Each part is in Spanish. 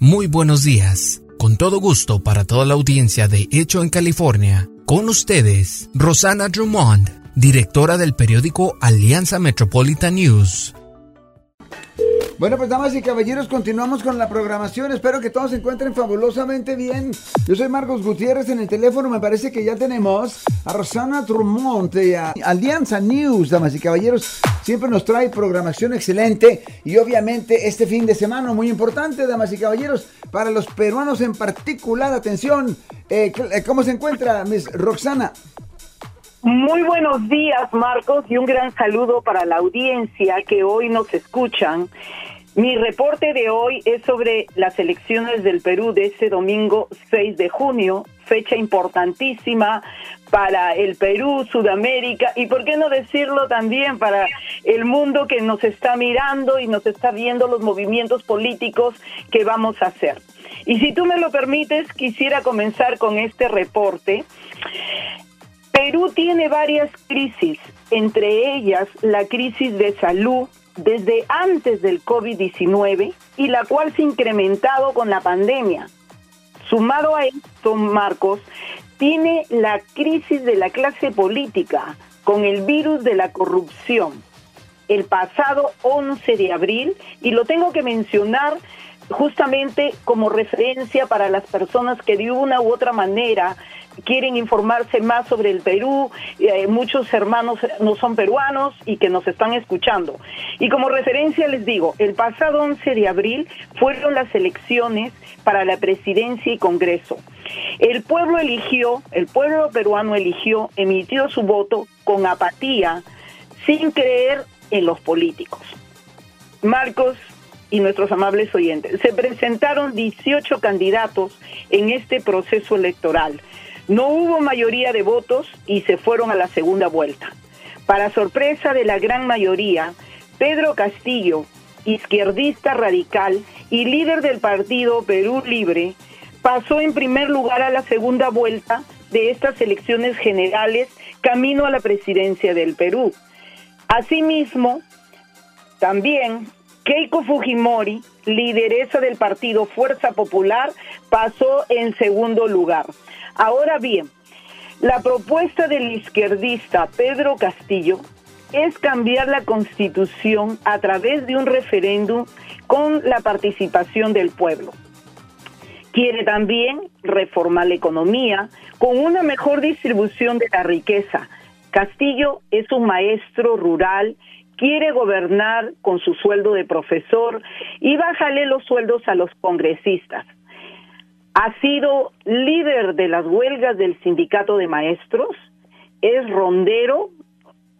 Muy buenos días. Con todo gusto para toda la audiencia de Hecho en California, con ustedes, Rosana Drummond, directora del periódico Alianza Metropolitan News. Bueno, pues damas y caballeros, continuamos con la programación. Espero que todos se encuentren fabulosamente bien. Yo soy Marcos Gutiérrez en el teléfono. Me parece que ya tenemos a Rosana Drummond de Alianza News, damas y caballeros. Siempre nos trae programación excelente y obviamente este fin de semana muy importante, damas y caballeros, para los peruanos en particular. Atención, eh, ¿cómo se encuentra Miss Roxana? Muy buenos días, Marcos, y un gran saludo para la audiencia que hoy nos escuchan. Mi reporte de hoy es sobre las elecciones del Perú de este domingo 6 de junio, fecha importantísima para el Perú, Sudamérica y, por qué no decirlo también, para el mundo que nos está mirando y nos está viendo los movimientos políticos que vamos a hacer. Y si tú me lo permites, quisiera comenzar con este reporte Perú tiene varias crisis, entre ellas la crisis de salud desde antes del COVID-19 y la cual se ha incrementado con la pandemia. Sumado a esto, Marcos, tiene la crisis de la clase política con el virus de la corrupción. El pasado 11 de abril, y lo tengo que mencionar justamente como referencia para las personas que de una u otra manera quieren informarse más sobre el Perú, eh, muchos hermanos no son peruanos y que nos están escuchando. Y como referencia les digo, el pasado 11 de abril fueron las elecciones para la presidencia y Congreso. El pueblo eligió, el pueblo peruano eligió, emitió su voto con apatía, sin creer en los políticos. Marcos y nuestros amables oyentes, se presentaron 18 candidatos en este proceso electoral. No hubo mayoría de votos y se fueron a la segunda vuelta. Para sorpresa de la gran mayoría, Pedro Castillo, izquierdista radical y líder del partido Perú Libre, pasó en primer lugar a la segunda vuelta de estas elecciones generales camino a la presidencia del Perú. Asimismo, también Keiko Fujimori, lideresa del partido Fuerza Popular, pasó en segundo lugar. Ahora bien, la propuesta del izquierdista Pedro Castillo es cambiar la constitución a través de un referéndum con la participación del pueblo. Quiere también reformar la economía con una mejor distribución de la riqueza. Castillo es un maestro rural, quiere gobernar con su sueldo de profesor y bájale los sueldos a los congresistas ha sido líder de las huelgas del sindicato de maestros, es rondero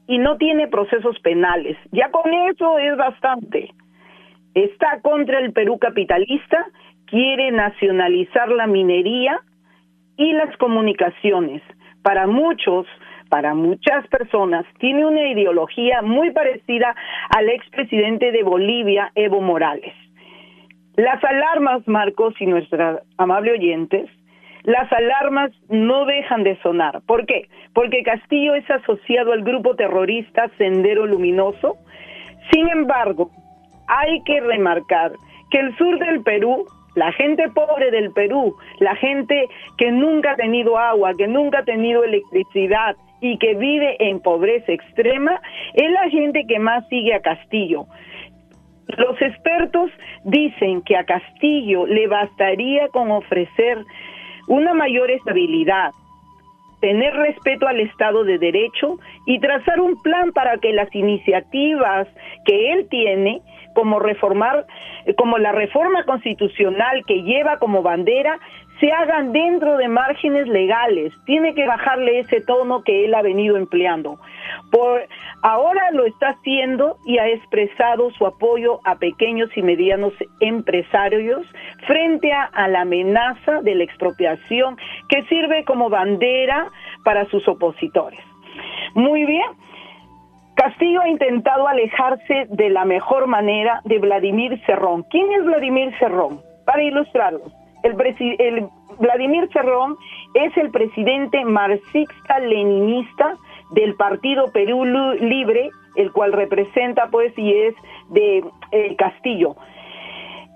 y no tiene procesos penales. Ya con eso es bastante. Está contra el Perú capitalista, quiere nacionalizar la minería y las comunicaciones. Para muchos, para muchas personas, tiene una ideología muy parecida al expresidente de Bolivia, Evo Morales. Las alarmas, Marcos y nuestras amables oyentes, las alarmas no dejan de sonar. ¿Por qué? Porque Castillo es asociado al grupo terrorista Sendero Luminoso. Sin embargo, hay que remarcar que el sur del Perú, la gente pobre del Perú, la gente que nunca ha tenido agua, que nunca ha tenido electricidad y que vive en pobreza extrema, es la gente que más sigue a Castillo. Los expertos dicen que a Castillo le bastaría con ofrecer una mayor estabilidad, tener respeto al Estado de Derecho y trazar un plan para que las iniciativas que él tiene, como reformar, como la reforma constitucional que lleva como bandera, se hagan dentro de márgenes legales. Tiene que bajarle ese tono que él ha venido empleando. Por ahora lo está haciendo y ha expresado su apoyo a pequeños y medianos empresarios frente a, la amenaza de la expropiación que sirve como bandera para sus opositores. Muy bien. Castillo ha intentado alejarse de la mejor manera de Vladimir Cerrón. ¿Quién es Vladimir Cerrón? Para ilustrarlos, el, Vladimir Cerrón es el presidente marxista-leninista del Partido Perú Libre, el cual representa pues y es de eh, Castillo.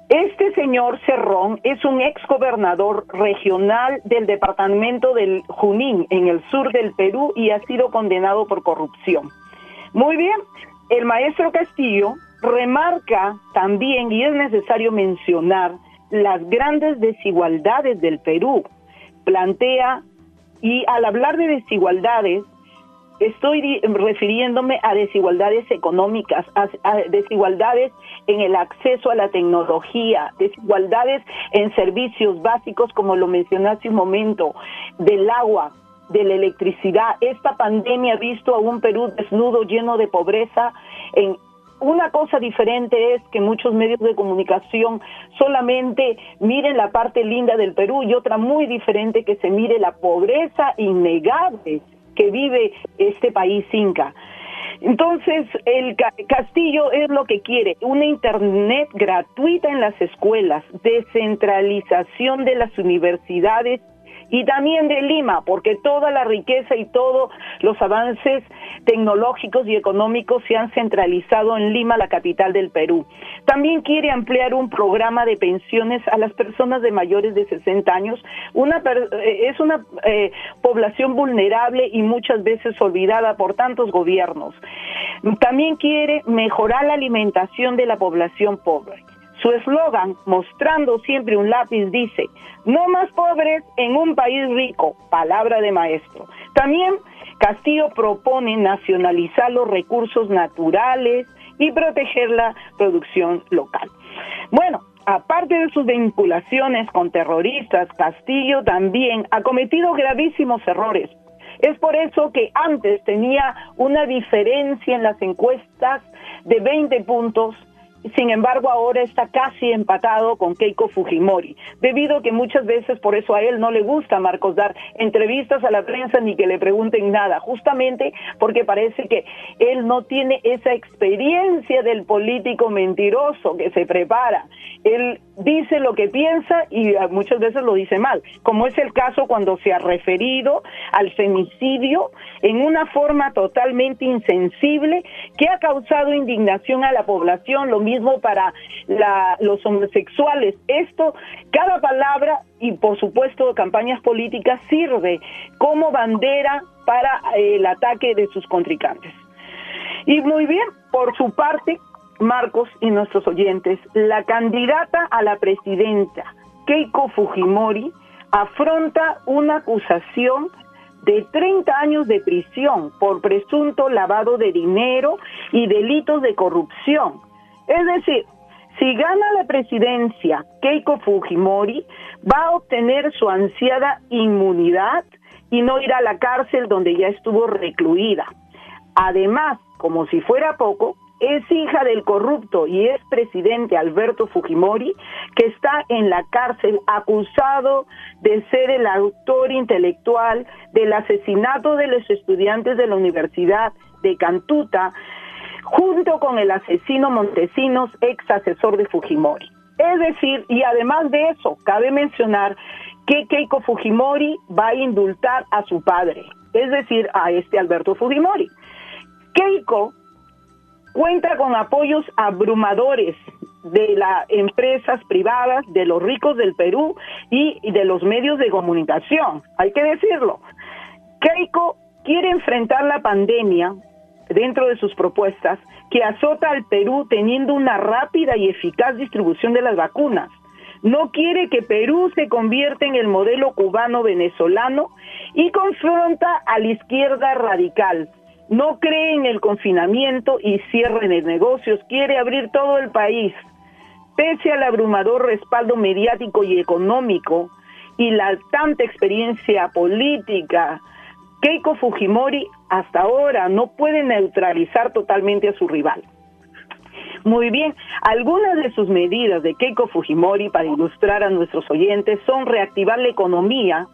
Este señor Cerrón es un ex gobernador regional del departamento del Junín, en el sur del Perú, y ha sido condenado por corrupción. Muy bien, el maestro Castillo remarca también, y es necesario mencionar, las grandes desigualdades del Perú. Plantea, y al hablar de desigualdades, estoy refiriéndome a desigualdades económicas, a, desigualdades en el acceso a la tecnología, desigualdades en servicios básicos, como lo mencioné hace un momento, del agua, de la electricidad. Esta pandemia ha visto a un Perú desnudo, lleno de pobreza. En una cosa diferente es que muchos medios de comunicación solamente miren la parte linda del Perú y otra muy diferente que se mire la pobreza innegable que vive este país inca. Entonces, el Castillo es lo que quiere, una Internet gratuita en las escuelas, descentralización de las universidades y también de Lima, porque toda la riqueza y todos los avances tecnológicos y económicos se han centralizado en Lima, la capital del Perú. También quiere ampliar un programa de pensiones a las personas de mayores de 60 años. Una, eh, es una eh, población vulnerable y muchas veces olvidada por tantos gobiernos. También quiere mejorar la alimentación de la población pobre. Su eslogan, mostrando siempre un lápiz, dice, no más pobres en un país rico, palabra de maestro. También Castillo propone nacionalizar los recursos naturales y proteger la producción local. Bueno, aparte de sus vinculaciones con terroristas, Castillo también ha cometido gravísimos errores. Es por eso que antes tenía una diferencia en las encuestas de 20 puntos sin embargo, ahora está casi empatado con Keiko Fujimori, debido a que muchas veces por eso a él no le gusta, Marcos, dar entrevistas a la prensa ni que le pregunten nada, justamente porque parece que él no tiene esa experiencia del político mentiroso que se prepara. Él dice lo que piensa y muchas veces lo dice mal, como es el caso cuando se ha referido al femicidio en una forma totalmente insensible que ha causado indignación a la población, lo mismo para los homosexuales. Esto, cada palabra y por supuesto campañas políticas sirve como bandera para el ataque de sus contrincantes. Y muy bien, por su parte, Marcos y nuestros oyentes, la candidata a la presidenta, Keiko Fujimori, afronta una acusación de 30 años de prisión por presunto lavado de dinero y delitos de corrupción. Es decir, si gana la presidencia Keiko Fujimori, va a obtener su ansiada inmunidad y no irá a la cárcel donde ya estuvo recluida. Además, como si fuera poco, es hija del corrupto y es presidente Alberto Fujimori, que está en la cárcel acusado de ser el autor intelectual del asesinato de los estudiantes de la Universidad de Cantuta, junto con el asesino Montesinos, ex asesor de Fujimori. Es decir, y además de eso, cabe mencionar que Keiko Fujimori va a indultar a su padre, es decir, a este Alberto Fujimori. Keiko cuenta con apoyos abrumadores de las empresas privadas, de los ricos del Perú y, de los medios de comunicación, hay que decirlo. Keiko quiere enfrentar la pandemia dentro de sus propuestas que azota al Perú teniendo una rápida y eficaz distribución de las vacunas. No quiere que Perú se convierta en el modelo cubano-venezolano y confronta a la izquierda radical, no cree en el confinamiento y cierre de negocios, quiere abrir todo el país. Pese al abrumador respaldo mediático y económico y la tanta experiencia política, Keiko Fujimori hasta ahora no puede neutralizar totalmente a su rival. Muy bien, algunas de sus medidas de Keiko Fujimori para ilustrar a nuestros oyentes son reactivar la economía,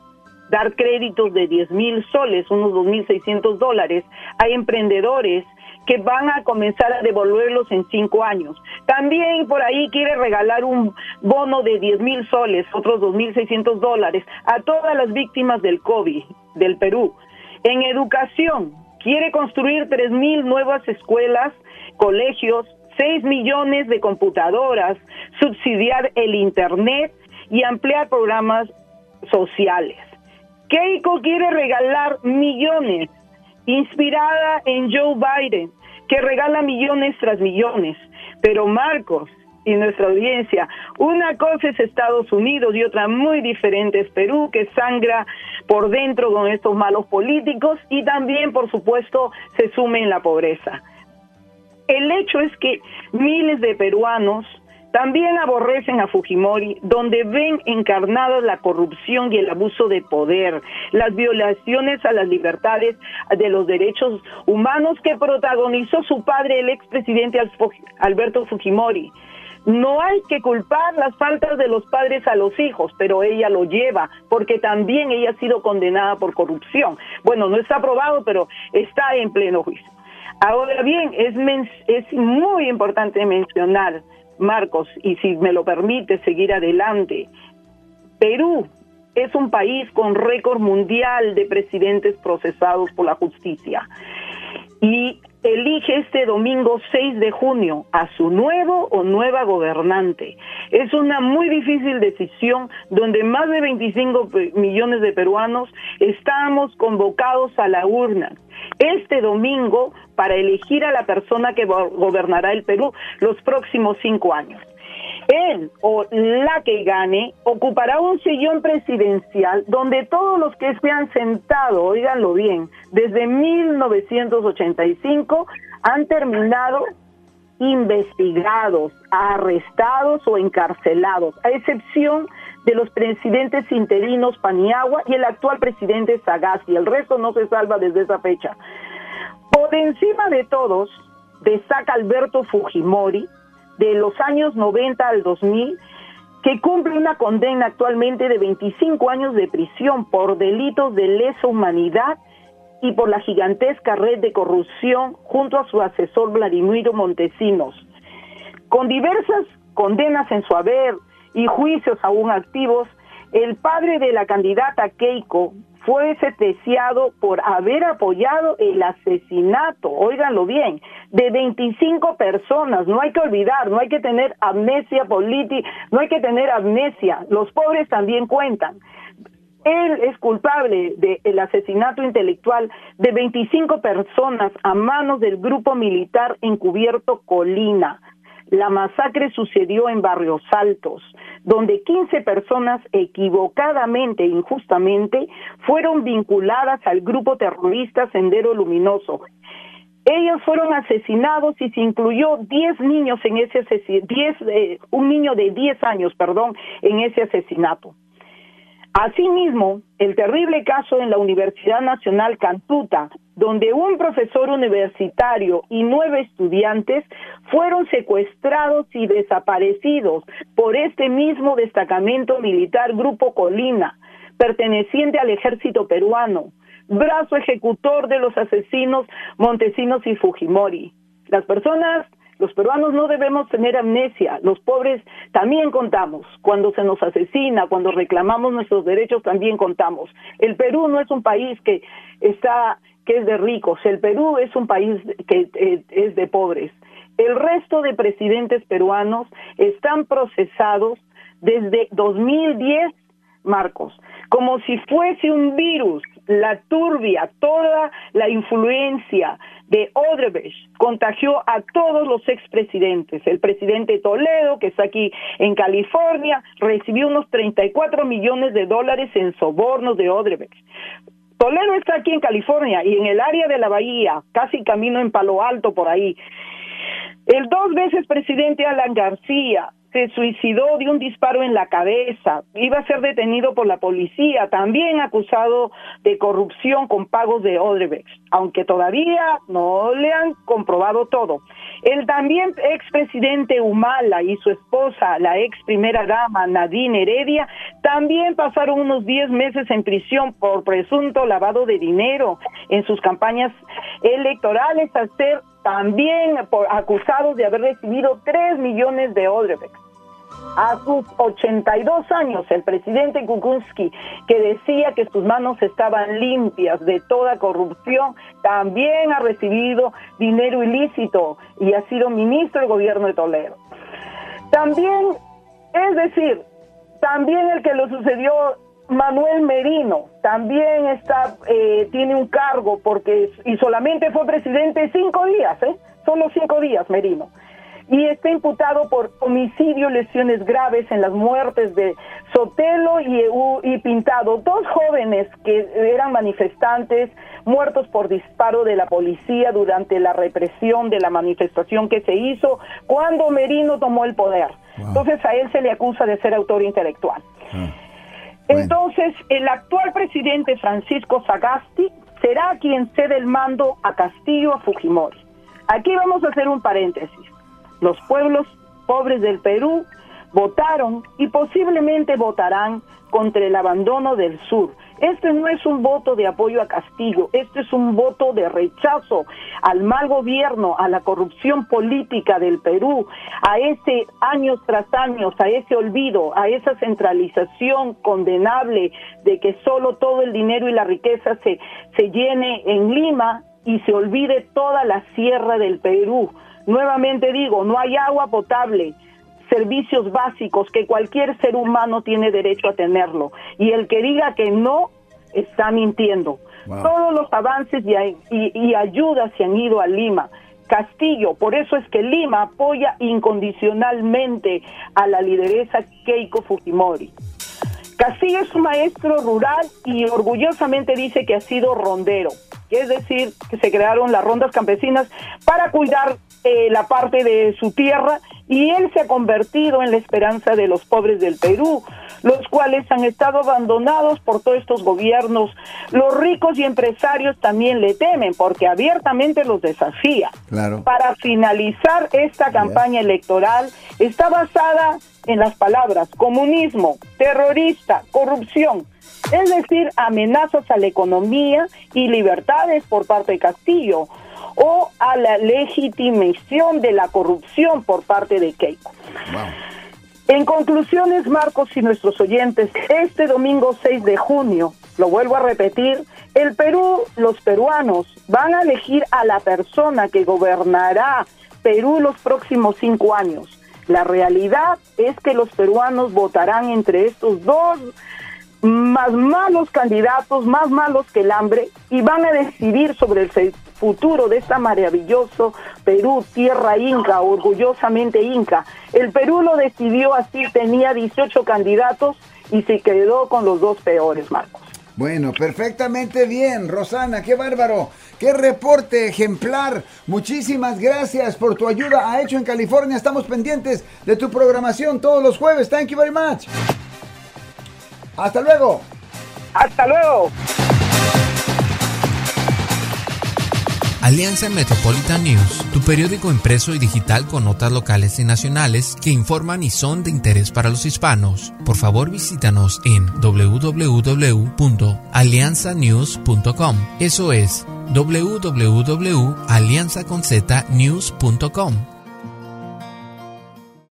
dar créditos de 10 mil soles, unos 2.600 dólares, hay emprendedores que van a comenzar a devolverlos en cinco años. También por ahí quiere regalar un bono de 10 mil soles, otros 2.600 dólares, a todas las víctimas del COVID del Perú. En educación, quiere construir 3 mil nuevas escuelas, colegios, 6 millones de computadoras, subsidiar el Internet y ampliar programas sociales. Keiko quiere regalar millones, inspirada en Joe Biden, que regala millones tras millones. Pero Marcos y nuestra audiencia, una cosa es Estados Unidos y otra muy diferente es Perú, que sangra por dentro con estos malos políticos y también, por supuesto, se sume en la pobreza. El hecho es que miles de peruanos también aborrecen a Fujimori, donde ven encarnadas la corrupción y el abuso de poder, las violaciones a las libertades de los derechos humanos que protagonizó su padre, el expresidente Alberto Fujimori. No hay que culpar las faltas de los padres a los hijos, pero ella lo lleva, porque también ella ha sido condenada por corrupción. Bueno, no está aprobado, pero está en pleno juicio. Ahora bien, es, es muy importante mencionar Marcos, y si me lo permite seguir adelante, Perú es un país con récord mundial de presidentes procesados por la justicia y elige este domingo 6 de junio a su nuevo o nueva gobernante. Es una muy difícil decisión donde más de 25 millones de peruanos estamos convocados a la urna este domingo para elegir a la persona que gobernará el Perú los próximos cinco años. Él o la que gane ocupará un sillón presidencial donde todos los que se han sentado, oíganlo bien, desde 1985 han terminado investigados, arrestados o encarcelados, a excepción de los presidentes interinos Paniagua y el actual presidente Sagasti. El resto no se salva desde esa fecha. Por encima de todos, destaca Alberto Fujimori, de los años 90 al 2000, que cumple una condena actualmente de 25 años de prisión por delitos de lesa humanidad y por la gigantesca red de corrupción junto a su asesor Vladimiro Montesinos. Con diversas condenas en su haber, y juicios aún activos, el padre de la candidata Keiko fue sentenciado por haber apoyado el asesinato, óiganlo bien, de 25 personas. No hay que olvidar, no hay que tener amnesia política, no hay que tener amnesia. Los pobres también cuentan. Él es culpable del asesinato intelectual de 25 personas a manos del grupo militar encubierto Colina. La masacre sucedió en Barrios Altos, donde 15 personas equivocadamente e injustamente fueron vinculadas al grupo terrorista Sendero Luminoso. Ellos fueron asesinados y se incluyó 10 niños en ese asesinato, eh, un niño de 10 años, perdón, en ese asesinato. Asimismo, el terrible caso en la Universidad Nacional Cantuta, donde un profesor universitario y nueve estudiantes fueron secuestrados y desaparecidos por este mismo destacamento militar Grupo Colina, perteneciente al ejército peruano, brazo ejecutor de los asesinos Montesinos y Fujimori. Las personas los peruanos no debemos tener amnesia, los pobres también contamos, cuando se nos asesina, cuando reclamamos nuestros derechos también contamos. El Perú no es un país que está que es de ricos, el Perú es un país que eh, es de pobres. El resto de presidentes peruanos están procesados desde 2010, Marcos, como si fuese un virus, la turbia, toda la influencia de Odebrecht contagió a todos los expresidentes. El presidente Toledo, que está aquí en California, recibió unos 34 millones de dólares en sobornos de Odebrecht. Toledo está aquí en California y en el área de la bahía, casi camino en Palo Alto por ahí. El dos veces presidente Alan García se suicidó de un disparo en la cabeza, iba a ser detenido por la policía, también acusado de corrupción con pagos de Odebrecht, aunque todavía no le han comprobado todo. El también expresidente Humala y su esposa, la ex primera dama Nadine Heredia, también pasaron unos 10 meses en prisión por presunto lavado de dinero en sus campañas electorales, al ser también por, acusados de haber recibido 3 millones de Odebrecht. A sus 82 años, el presidente Kukunski, que decía que sus manos estaban limpias de toda corrupción, también ha recibido dinero ilícito y ha sido ministro del gobierno de Toledo. También, es decir, también el que lo sucedió Manuel Merino también está eh, tiene un cargo porque y solamente fue presidente cinco días, ¿eh? Solo cinco días Merino y está imputado por homicidio, lesiones graves en las muertes de Sotelo y, y Pintado, dos jóvenes que eran manifestantes muertos por disparo de la policía durante la represión de la manifestación que se hizo cuando Merino tomó el poder. Entonces a él se le acusa de ser autor intelectual. Ah. Entonces, el actual presidente Francisco Sagasti será quien cede el mando a Castillo a Fujimori. Aquí vamos a hacer un paréntesis. Los pueblos pobres del Perú votaron y posiblemente votarán contra el abandono del sur. Este no es un voto de apoyo a Castillo, este es un voto de rechazo al mal gobierno, a la corrupción política del Perú, a ese años tras años, a ese olvido, a esa centralización condenable de que solo todo el dinero y la riqueza se, se llene en Lima y se olvide toda la sierra del Perú. Nuevamente digo, no hay agua potable, servicios básicos que cualquier ser humano tiene derecho a tenerlo. Y el que diga que no, está mintiendo. Todos los avances y, ayudas se han ido a Lima. Castillo, por eso es que Lima apoya incondicionalmente a la lideresa Keiko Fujimori. Castillo es un maestro rural y orgullosamente dice que ha sido rondero, es decir, que se crearon las rondas campesinas para cuidar eh, la parte de su tierra y él se ha convertido en la esperanza de los pobres del Perú, los cuales han estado abandonados por todos estos gobiernos. Los ricos y empresarios también le temen porque abiertamente los desafía. Claro. Para finalizar esta campaña electoral está basada en las palabras comunismo, terrorista, corrupción, es decir, amenazas a la economía y libertades por parte de Castillo o a la legitimación de la corrupción por parte de Keiko. En conclusiones, Marcos y nuestros oyentes, este domingo 6 de junio, lo vuelvo a repetir, el Perú, los peruanos van a elegir a la persona que gobernará Perú los próximos cinco años. La realidad es que los peruanos votarán entre estos dos más malos candidatos, más malos que el hambre, y van a decidir sobre el futuro de esta maravilloso Perú, tierra inca, orgullosamente inca. El Perú lo decidió así, tenía 18 candidatos y se quedó con los dos peores, Marcos. Bueno, perfectamente bien, Rosana, qué bárbaro, qué reporte ejemplar. Muchísimas gracias por tu ayuda a Hecho en California. Estamos pendientes de tu programación todos los jueves. Thank you very much. Hasta luego. Hasta luego. Alianza Metropolitan News, tu periódico impreso y digital con notas locales y nacionales que informan y son de interés para los hispanos. Por favor, visítanos en www.alianzanews.com. Eso es www.alianzaconznews.com